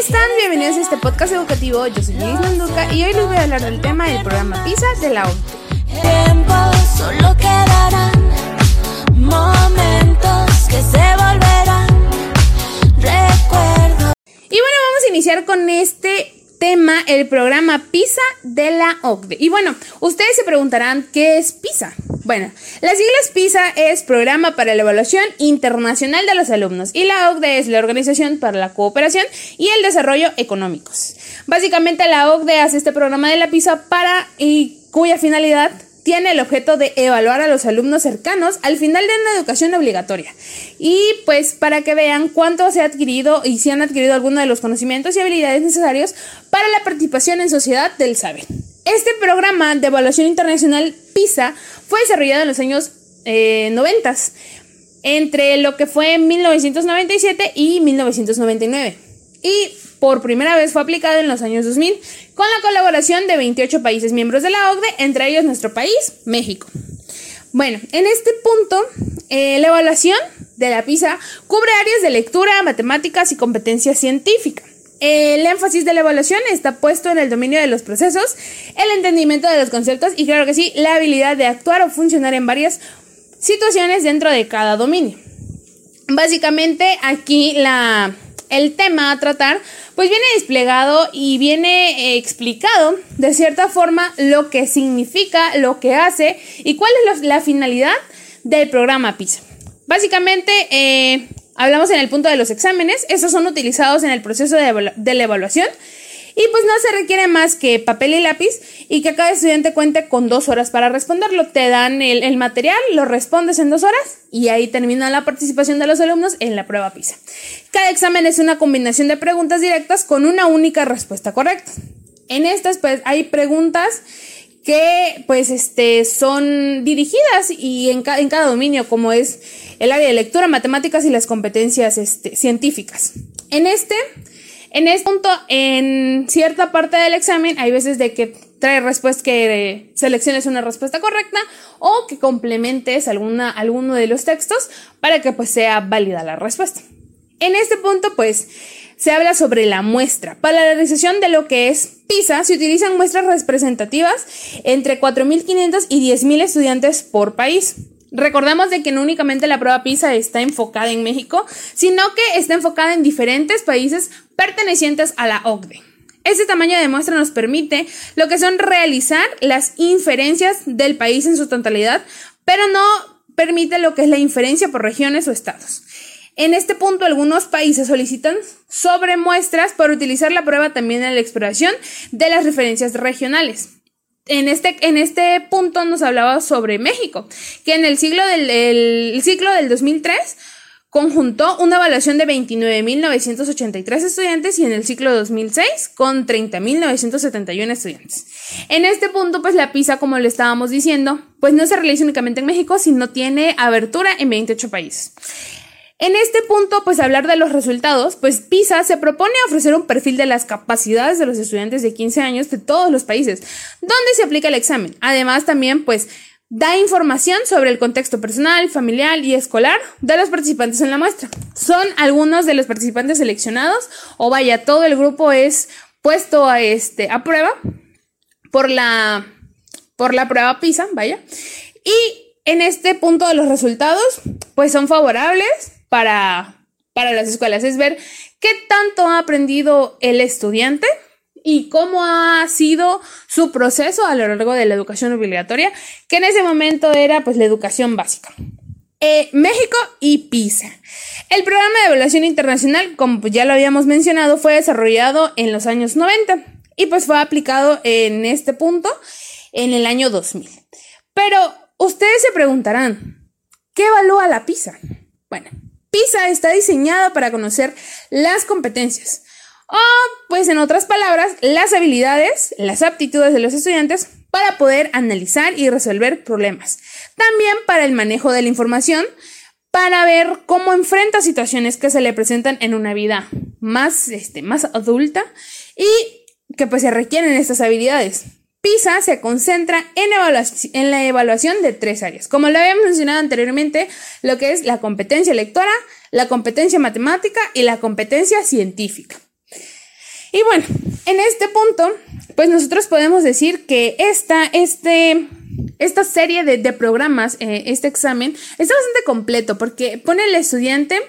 están? Bienvenidos a este podcast educativo. Yo soy Nanduca y hoy les voy a hablar del tema del programa PISA de la OCDE. Tiempo solo quedarán momentos que se volverán recuerdos. Y bueno, vamos a iniciar con este tema, el programa PISA de la OCDE. Y bueno, ustedes se preguntarán, ¿qué es PISA? Bueno, las siglas PISA es Programa para la Evaluación Internacional de los Alumnos y la OCDE es la Organización para la Cooperación y el Desarrollo Económicos. Básicamente la OCDE hace este programa de la PISA para y cuya finalidad tiene el objeto de evaluar a los alumnos cercanos al final de una educación obligatoria. Y pues para que vean cuánto se ha adquirido y si han adquirido alguno de los conocimientos y habilidades necesarios para la participación en sociedad del saber. Este programa de evaluación internacional PISA fue desarrollado en los años 90, entre lo que fue 1997 y 1999. Y por primera vez fue aplicado en los años 2000 con la colaboración de 28 países miembros de la OCDE, entre ellos nuestro país, México. Bueno, en este punto, eh, la evaluación de la PISA cubre áreas de lectura, matemáticas y competencia científica. El énfasis de la evaluación está puesto en el dominio de los procesos, el entendimiento de los conceptos y claro que sí, la habilidad de actuar o funcionar en varias situaciones dentro de cada dominio. Básicamente aquí la, el tema a tratar pues viene desplegado y viene eh, explicado de cierta forma lo que significa, lo que hace y cuál es la finalidad del programa PISA. Básicamente eh, hablamos en el punto de los exámenes, estos son utilizados en el proceso de, de la evaluación y pues no se requiere más que papel y lápiz y que cada estudiante cuente con dos horas para responderlo. Te dan el, material, lo respondes en dos horas y ahí termina la participación de los alumnos en la prueba PISA. Cada examen es una combinación de preguntas directas con una única respuesta correcta. En estas pues hay preguntas que pues este son dirigidas y en, en, cada dominio como es el área de lectura, matemáticas y las competencias este, científicas. En este en este punto, en cierta parte del examen, hay veces de que trae respuesta que selecciones una respuesta correcta o que complementes alguna, alguno de los textos para que pues sea válida la respuesta. En este punto, pues, se habla sobre la muestra. Para la realización de lo que es PISA, se utilizan muestras representativas entre 4.500 y 10.000 estudiantes por país. Recordamos de que no únicamente la prueba PISA está enfocada en México, sino que está enfocada en diferentes países pertenecientes a la OCDE. Este tamaño de muestra nos permite lo que son realizar las inferencias del país en su totalidad, pero no permite lo que es la inferencia por regiones o estados. En este punto, algunos países solicitan sobre muestras para utilizar la prueba también en la exploración de las referencias regionales en este, en este punto nos hablaba sobre México, que en el siglo del, ciclo del 2003 conjuntó una evaluación de 29.983 estudiantes y en el ciclo 2006 con 30.971 estudiantes. En este punto, pues la PISA, como le estábamos diciendo, pues no se realiza únicamente en México, sino tiene abertura en 28 países. En este punto, pues hablar de los resultados, pues PISA se propone ofrecer un perfil de las capacidades de los estudiantes de 15 años de todos los países, donde se aplica el examen. Además, también, pues, da información sobre el contexto personal, familiar y escolar de los participantes en la muestra. Son algunos de los participantes seleccionados, o vaya, todo el grupo es puesto a, este, a prueba por la, por la prueba PISA, vaya. Y en este punto de los resultados, pues son favorables para, para las escuelas, es ver qué tanto ha aprendido el estudiante y cómo ha sido su proceso a lo largo de la educación obligatoria, que en ese momento era pues la educación básica. Eh, México y PISA. El programa de evaluación internacional, como ya lo habíamos mencionado, fue desarrollado en los años 90 y pues fue aplicado en este punto en el año 2000. Pero ustedes se preguntarán, ¿qué evalúa la PISA? Bueno, PISA está diseñada para conocer las competencias, o pues en otras palabras, las habilidades, las aptitudes de los estudiantes para poder analizar y resolver problemas. También para el manejo de la información, para ver cómo enfrenta situaciones que se le presentan en una vida más, este, más adulta y que pues se requieren estas habilidades. PISA se concentra en, la evaluación de tres áreas. Como lo habíamos mencionado anteriormente, lo que es la competencia lectora, la competencia matemática y la competencia científica. Y bueno, en este punto, pues nosotros podemos decir que esta, este, esta serie de, de programas, eh, este examen, está bastante completo porque pone al estudiante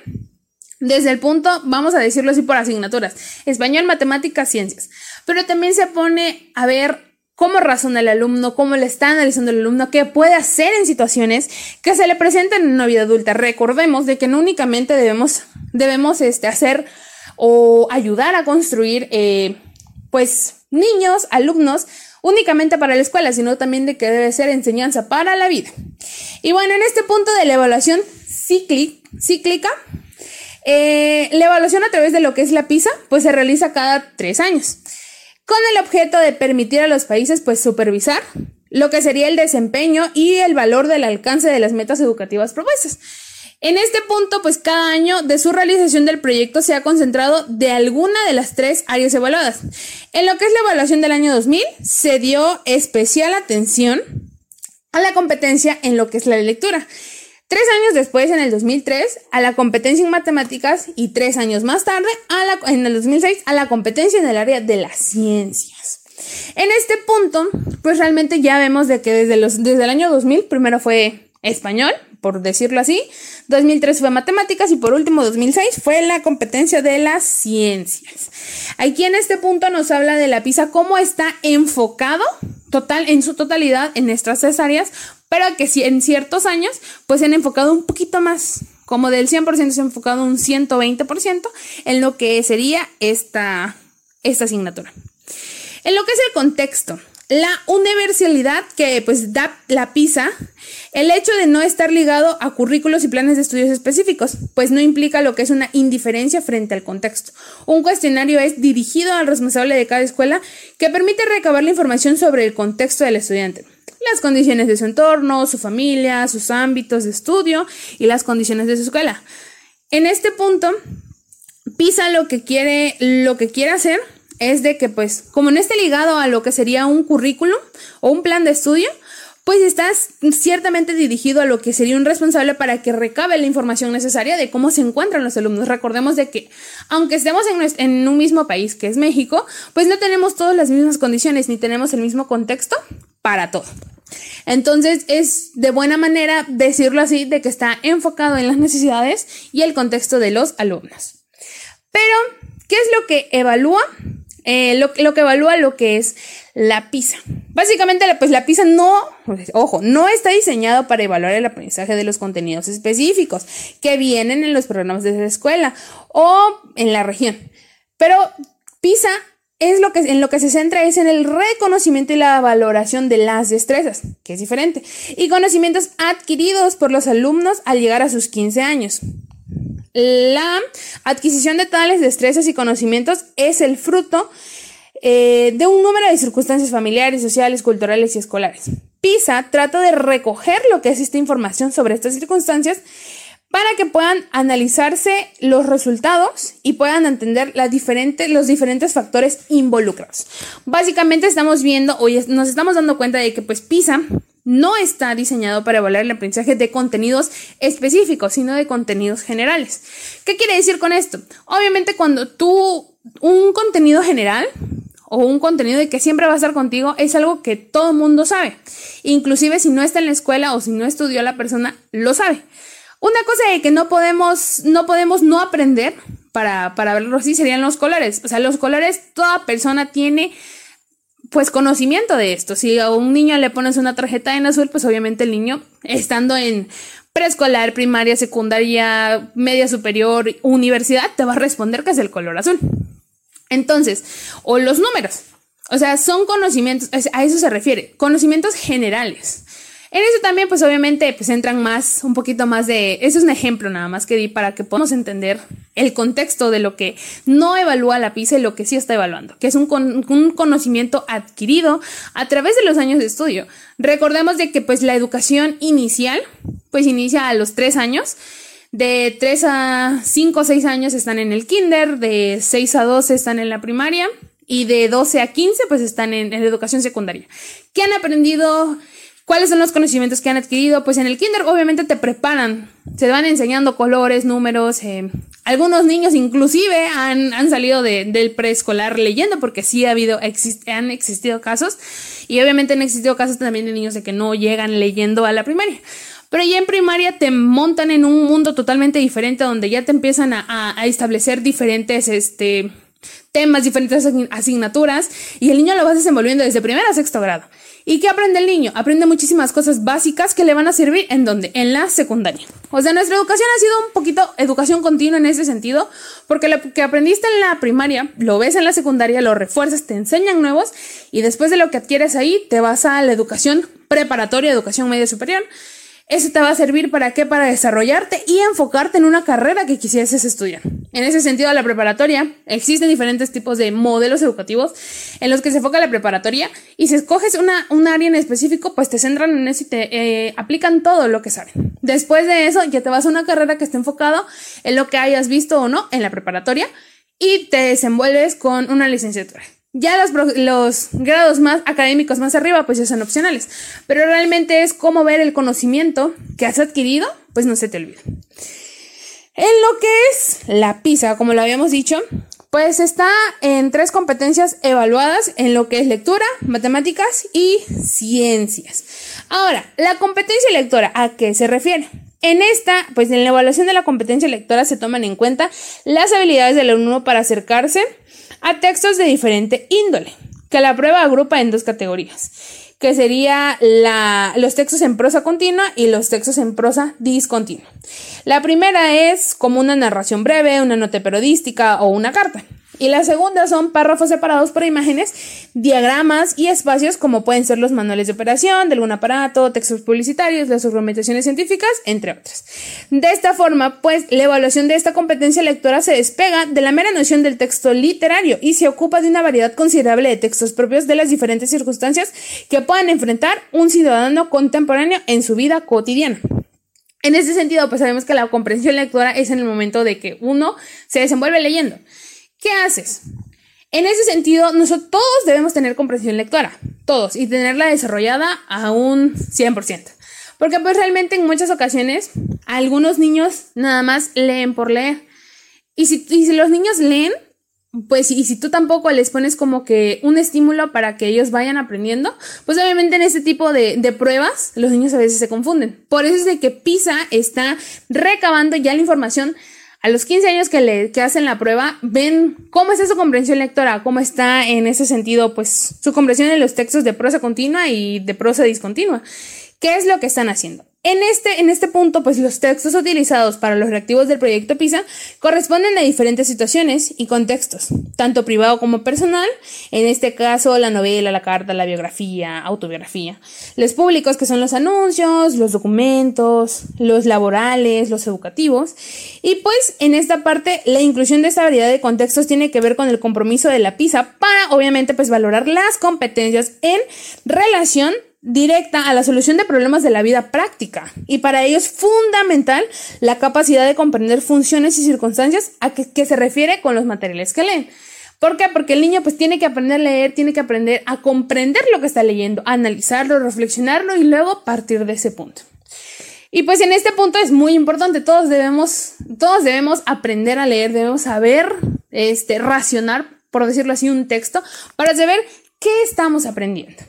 desde el punto, vamos a decirlo así por asignaturas, español, matemáticas, ciencias, pero también se pone a ver cómo razona el alumno, cómo le está analizando el alumno, qué puede hacer en situaciones que se le presentan en una vida adulta. Recordemos de que no únicamente debemos, debemos este, hacer o ayudar a construir, eh, pues, niños, alumnos, únicamente para la escuela, sino también de que debe ser enseñanza para la vida. Y bueno, en este punto de la evaluación cíclica, eh, la evaluación a través de lo que es la PISA, pues se realiza cada tres años, con el objeto de permitir a los países, pues, supervisar lo que sería el desempeño y el valor del alcance de las metas educativas propuestas. En este punto, pues cada año de su realización del proyecto se ha concentrado de alguna de las tres áreas evaluadas. En lo que es la evaluación del año 2000, se dio especial atención a la competencia en lo que es la lectura. Tres años después, en el 2003, a la competencia en matemáticas y tres años más tarde, en el 2006, a la competencia en el área de las ciencias. En este punto, pues realmente ya vemos de que desde, los, desde el año 2000, primero fue español, por decirlo así, 2003 fue matemáticas y por último 2006 fue la competencia de las ciencias. Aquí en este punto nos habla de la PISA, cómo está enfocado total, en su totalidad en estas tres áreas, pero que si en ciertos años pues se han enfocado un poquito más, como del 100% se ha enfocado un 120% en lo que sería esta, esta asignatura. En lo que es el contexto, la universalidad que pues da la PISA, el hecho de no estar ligado a currículos y planes de estudios específicos, pues no implica lo que es una indiferencia frente al contexto. Un cuestionario es dirigido al responsable de cada escuela que permite recabar la información sobre el contexto del estudiante las condiciones de su entorno, su familia, sus ámbitos de estudio y las condiciones de su escuela. En este punto, PISA lo que quiere, lo que quiere hacer es de que pues como no esté ligado a lo que sería un currículum o un plan de estudio, pues estás ciertamente dirigido a lo que sería un responsable para que recabe la información necesaria de cómo se encuentran los alumnos. Recordemos de que aunque estemos en, en un mismo país que es México, pues no tenemos todas las mismas condiciones ni tenemos el mismo contexto para todo. Entonces es de buena manera decirlo así, de que está enfocado en las necesidades y el contexto de los alumnos. Pero, ¿qué es lo que evalúa? Eh, lo, que evalúa lo que es la PISA. Básicamente, pues la PISA no, ojo, no está diseñado para evaluar el aprendizaje de los contenidos específicos que vienen en los programas de la escuela o en la región. Pero PISA es lo que, en lo que se centra es en el reconocimiento y la valoración de las destrezas, que es diferente, y conocimientos adquiridos por los alumnos al llegar a sus 15 años. La adquisición de tales destrezas y conocimientos es el fruto eh, de un número de circunstancias familiares, sociales, culturales y escolares. PISA trata de recoger lo que es esta información sobre estas circunstancias para que puedan analizarse los resultados y puedan entender los diferentes factores involucrados. Básicamente estamos viendo, hoy nos estamos dando cuenta de que pues PISA no está diseñado para evaluar el aprendizaje de contenidos específicos, sino de contenidos generales. ¿Qué quiere decir con esto? Obviamente cuando tú un contenido general o un contenido de que siempre va a estar contigo es algo que todo mundo sabe. Inclusive si no está en la escuela o si no estudió la persona, lo sabe. Una cosa de que no podemos no, podemos no aprender, para, para verlo así, serían los colores. O sea, los colores, toda persona tiene pues conocimiento de esto. Si a un niño le pones una tarjeta en azul, pues obviamente el niño, estando en preescolar, primaria, secundaria, media superior, universidad, te va a responder que es el color azul. Entonces, o los números. O sea, son conocimientos, a eso se refiere, conocimientos generales. En eso también, pues obviamente, pues entran más, un poquito más de, eso es un ejemplo nada más que di para que podamos entender el contexto de lo que no evalúa la PISA y lo que sí está evaluando, que es un, un conocimiento adquirido a través de los años de estudio. Recordemos de que pues la educación inicial, pues inicia a los tres años, de 3 a 5 o 6 años están en el kinder, de 6 a 12 están en la primaria y de 12 a 15 pues están en, en educación secundaria. ¿Qué han aprendido ¿Cuáles son los conocimientos que han adquirido? Pues en el kinder obviamente te preparan, se van enseñando colores, números, eh, Algunos niños inclusive han, han salido de, del preescolar leyendo porque sí ha habido, han existido casos y obviamente han existido casos también de niños de que no llegan leyendo a la primaria. Pero ya en primaria te montan en un mundo totalmente diferente donde ya te empiezan a, a establecer diferentes este, temas, diferentes asignaturas y el niño lo vas desenvolviendo desde primero a sexto grado. ¿Y qué aprende el niño? Aprende muchísimas cosas básicas que le van a servir en donde? En la secundaria. O sea, nuestra educación ha sido un poquito educación continua en ese sentido, porque lo que aprendiste en la primaria, lo ves en la secundaria, lo refuerzas, te enseñan nuevos y después de lo que adquieres ahí, te vas a la educación preparatoria, educación media superior eso te va a servir para qué? Para desarrollarte y enfocarte en una carrera que quisieses estudiar. En ese sentido, la preparatoria, existen diferentes tipos de modelos educativos en los que se enfoca la preparatoria y si escoges una, un área en específico, pues te centran en eso y te eh, aplican todo lo que saben. Después de eso, ya te vas a una carrera que esté enfocado en lo que hayas visto o no en la preparatoria y te desenvuelves con una licenciatura. Ya los, grados más académicos más arriba, pues ya son opcionales. Pero realmente es como ver el conocimiento que has adquirido, pues no se te olvida. En lo que es la PISA, como lo habíamos dicho, pues está en tres competencias evaluadas en lo que es lectura, matemáticas y ciencias. Ahora, la competencia lectora, ¿a qué se refiere? En esta, pues en la evaluación de la competencia lectora se toman en cuenta las habilidades del alumno para acercarse a textos de diferente índole, que la prueba agrupa en dos categorías, que sería los textos en prosa continua y los textos en prosa discontinua. La primera es como una narración breve, una nota periodística o una carta. Y la segunda son párrafos separados por imágenes, diagramas y espacios como pueden ser los manuales de operación de algún aparato, textos publicitarios, las argumentaciones científicas, entre otras. De esta forma, pues la evaluación de esta competencia lectora se despega de la mera noción del texto literario y se ocupa de una variedad considerable de textos propios de las diferentes circunstancias que puedan enfrentar un ciudadano contemporáneo en su vida cotidiana. En ese sentido, pues sabemos que la comprensión lectora es en el momento de que uno se desenvuelve leyendo. ¿Qué haces? En ese sentido, nosotros todos debemos tener comprensión lectora, todos, y tenerla desarrollada a un 100%. Porque pues realmente en muchas ocasiones algunos niños nada más leen por leer. Y si, si los niños leen, pues y si tú tampoco les pones como que un estímulo para que ellos vayan aprendiendo, pues obviamente en este tipo de, de, pruebas los niños a veces se confunden. Por eso es de que PISA está recabando ya la información a los 15 años que, le, que hacen la prueba, ven cómo está su comprensión lectora, cómo está en ese sentido, pues su comprensión en los textos de prosa continua y de prosa discontinua. ¿Qué es lo que están haciendo? En este, en este punto, pues los textos utilizados para los reactivos del proyecto PISA corresponden a diferentes situaciones y contextos, tanto privado como personal, en este caso la novela, la carta, la biografía, autobiografía, los públicos que son los anuncios, los documentos, los laborales, los educativos, y pues en esta parte la inclusión de esta variedad de contextos tiene que ver con el compromiso de la PISA para obviamente pues valorar las competencias en relación directa a la solución de problemas de la vida práctica y para ello es fundamental la capacidad de comprender funciones y circunstancias a que, se refiere con los materiales que leen. ¿Por qué? Porque el niño pues tiene que aprender a leer, tiene que aprender a comprender lo que está leyendo, analizarlo, reflexionarlo y luego partir de ese punto. Y pues en este punto es muy importante, todos debemos, todos debemos aprender a leer, debemos saber, este, racionar, por decirlo así, un texto para saber qué estamos aprendiendo.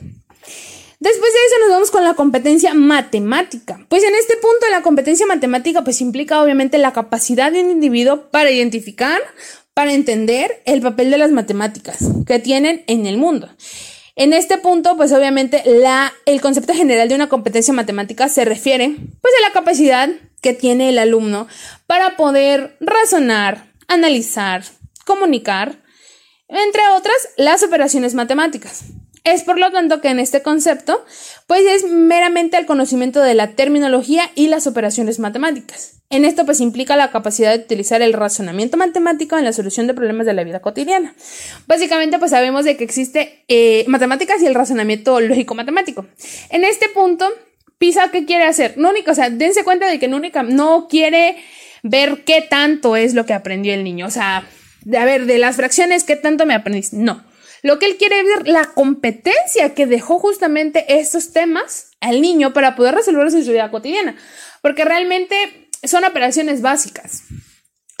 Después de eso nos vamos con la competencia matemática. Pues en este punto la competencia matemática pues implica obviamente la capacidad de un individuo para identificar, para entender el papel de las matemáticas que tienen en el mundo. En este punto, pues obviamente la, el concepto general de una competencia matemática se refiere pues a la capacidad que tiene el alumno para poder razonar, analizar, comunicar, entre otras, las operaciones matemáticas. Es por lo tanto que en este concepto, pues es meramente el conocimiento de la terminología y las operaciones matemáticas. En esto pues implica la capacidad de utilizar el razonamiento matemático en la solución de problemas de la vida cotidiana. Básicamente pues sabemos de que existe eh, matemáticas y el razonamiento lógico matemático. En este punto, PISA ¿qué quiere hacer? No única, o sea, dense cuenta de que no, única, no quiere ver qué tanto es lo que aprendió el niño. O sea, a ver, de las fracciones, ¿qué tanto me aprendiste? No. Lo que él quiere ver, la competencia que dejó justamente estos temas al niño para poder resolverlos en su vida cotidiana. Porque realmente son operaciones básicas.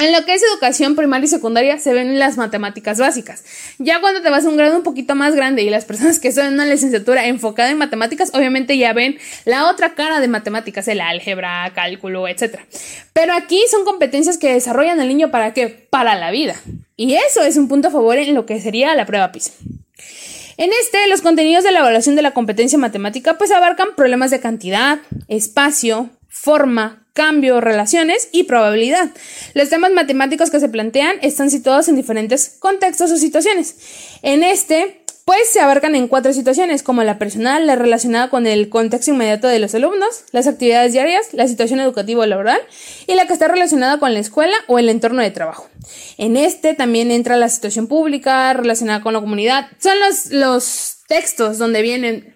En lo que es educación primaria y secundaria se ven las matemáticas básicas. Ya cuando te vas a un grado un poquito más grande y las personas que son en una licenciatura enfocada en matemáticas, obviamente ya ven la otra cara de matemáticas, el álgebra, cálculo, etc. Pero aquí son competencias que desarrollan el niño para qué? Para la vida. Y eso es un punto a favor en lo que sería la prueba PISA. En este, los contenidos de la evaluación de la competencia matemática pues abarcan problemas de cantidad, espacio, forma, cambio, relaciones y probabilidad. Los temas matemáticos que se plantean están situados en diferentes contextos o situaciones. En este, pues se abarcan en cuatro situaciones, como la personal, la relacionada con el contexto inmediato de los alumnos, las actividades diarias, la situación educativa o laboral y la que está relacionada con la escuela o el entorno de trabajo. En este también entra la situación pública relacionada con la comunidad. Son los, los textos donde vienen,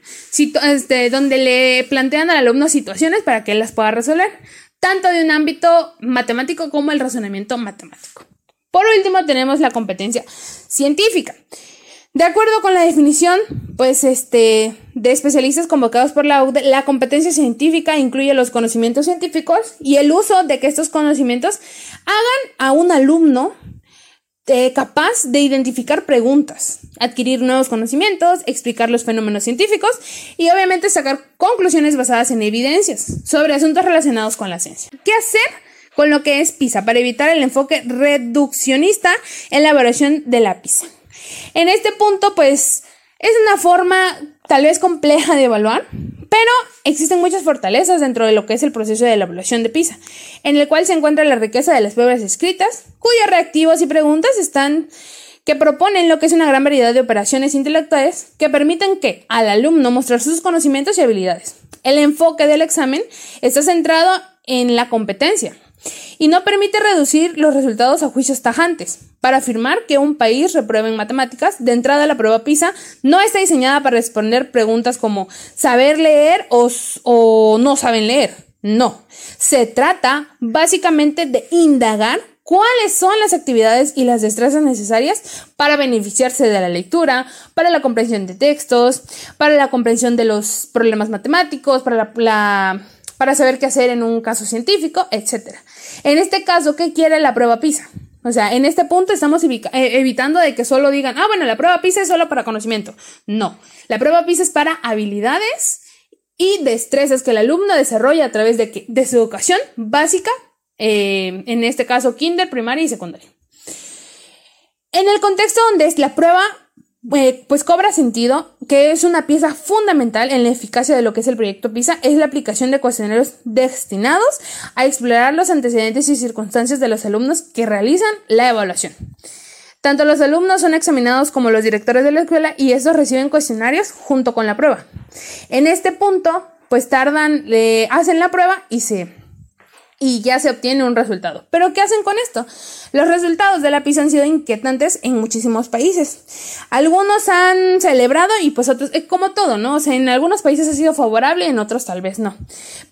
este, donde le plantean al alumno situaciones para que él las pueda resolver, tanto de un ámbito matemático como el razonamiento matemático. Por último tenemos la competencia científica. De acuerdo con la definición, pues este, de especialistas convocados por la UD, la competencia científica incluye los conocimientos científicos y el uso de que estos conocimientos hagan a un alumno eh, capaz de identificar preguntas, adquirir nuevos conocimientos, explicar los fenómenos científicos y obviamente sacar conclusiones basadas en evidencias sobre asuntos relacionados con la ciencia. ¿Qué hacer? con lo que es PISA para evitar el enfoque reduccionista en la evaluación de la PISA. En este punto, pues, es una forma tal vez compleja de evaluar, pero existen muchas fortalezas dentro de lo que es el proceso de la evaluación de PISA, en el cual se encuentra la riqueza de las pruebas escritas, cuyos reactivos y preguntas están que proponen lo que es una gran variedad de operaciones intelectuales que permiten que al alumno mostrar sus conocimientos y habilidades. El enfoque del examen está centrado en la competencia, y no permite reducir los resultados a juicios tajantes. Para afirmar que un país reprueba en matemáticas, de entrada la prueba PISA no está diseñada para responder preguntas como saber leer o, o no saben leer. No, se trata básicamente de indagar cuáles son las actividades y las destrezas necesarias para beneficiarse de la lectura, para la comprensión de textos, para la comprensión de los problemas matemáticos, para la para saber qué hacer en un caso científico, etc. En este caso, ¿qué quiere la prueba PISA? O sea, en este punto estamos eh, evitando de que solo digan, ah, bueno, la prueba PISA es solo para conocimiento. No, la prueba PISA es para habilidades y destrezas que el alumno desarrolla a través de, su educación básica, eh, en este caso kinder, primaria y secundaria. En el contexto donde es la prueba eh, pues cobra sentido que es una pieza fundamental en la eficacia de lo que es el proyecto PISA, es la aplicación de cuestionarios destinados a explorar los antecedentes y circunstancias de los alumnos que realizan la evaluación. Tanto los alumnos son examinados como los directores de la escuela y estos reciben cuestionarios junto con la prueba. En este punto, pues tardan, le hacen la prueba y se y ya se obtiene un resultado. Pero ¿qué hacen con esto? Los resultados de la PISA han sido inquietantes en muchísimos países. Algunos han celebrado y pues otros, eh, como todo, ¿no? O sea, en algunos países ha sido favorable, en otros tal vez no.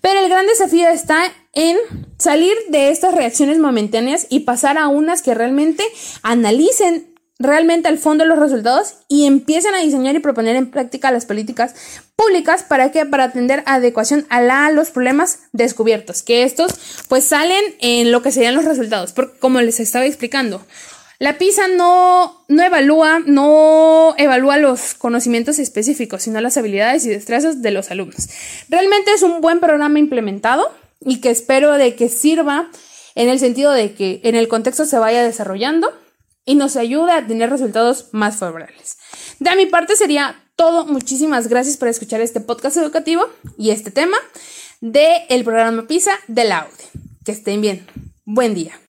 Pero el gran desafío está en salir de estas reacciones momentáneas y pasar a unas que realmente analicen realmente al fondo los resultados y empiecen a diseñar y proponer en práctica las políticas públicas. Para que para atender adecuación a, la, los problemas descubiertos, que estos pues salen en lo que serían los resultados, porque como les estaba explicando, la PISA no, no evalúa, no evalúa los conocimientos específicos, sino las habilidades y destrezas de los alumnos. Realmente es un buen programa implementado y que espero de que sirva en el sentido de que en el contexto se vaya desarrollando y nos ayuda a tener resultados más favorables. De mi parte sería todo. Muchísimas gracias por escuchar este podcast educativo y este tema del el programa PISA de la AUDE. Que estén bien. Buen día.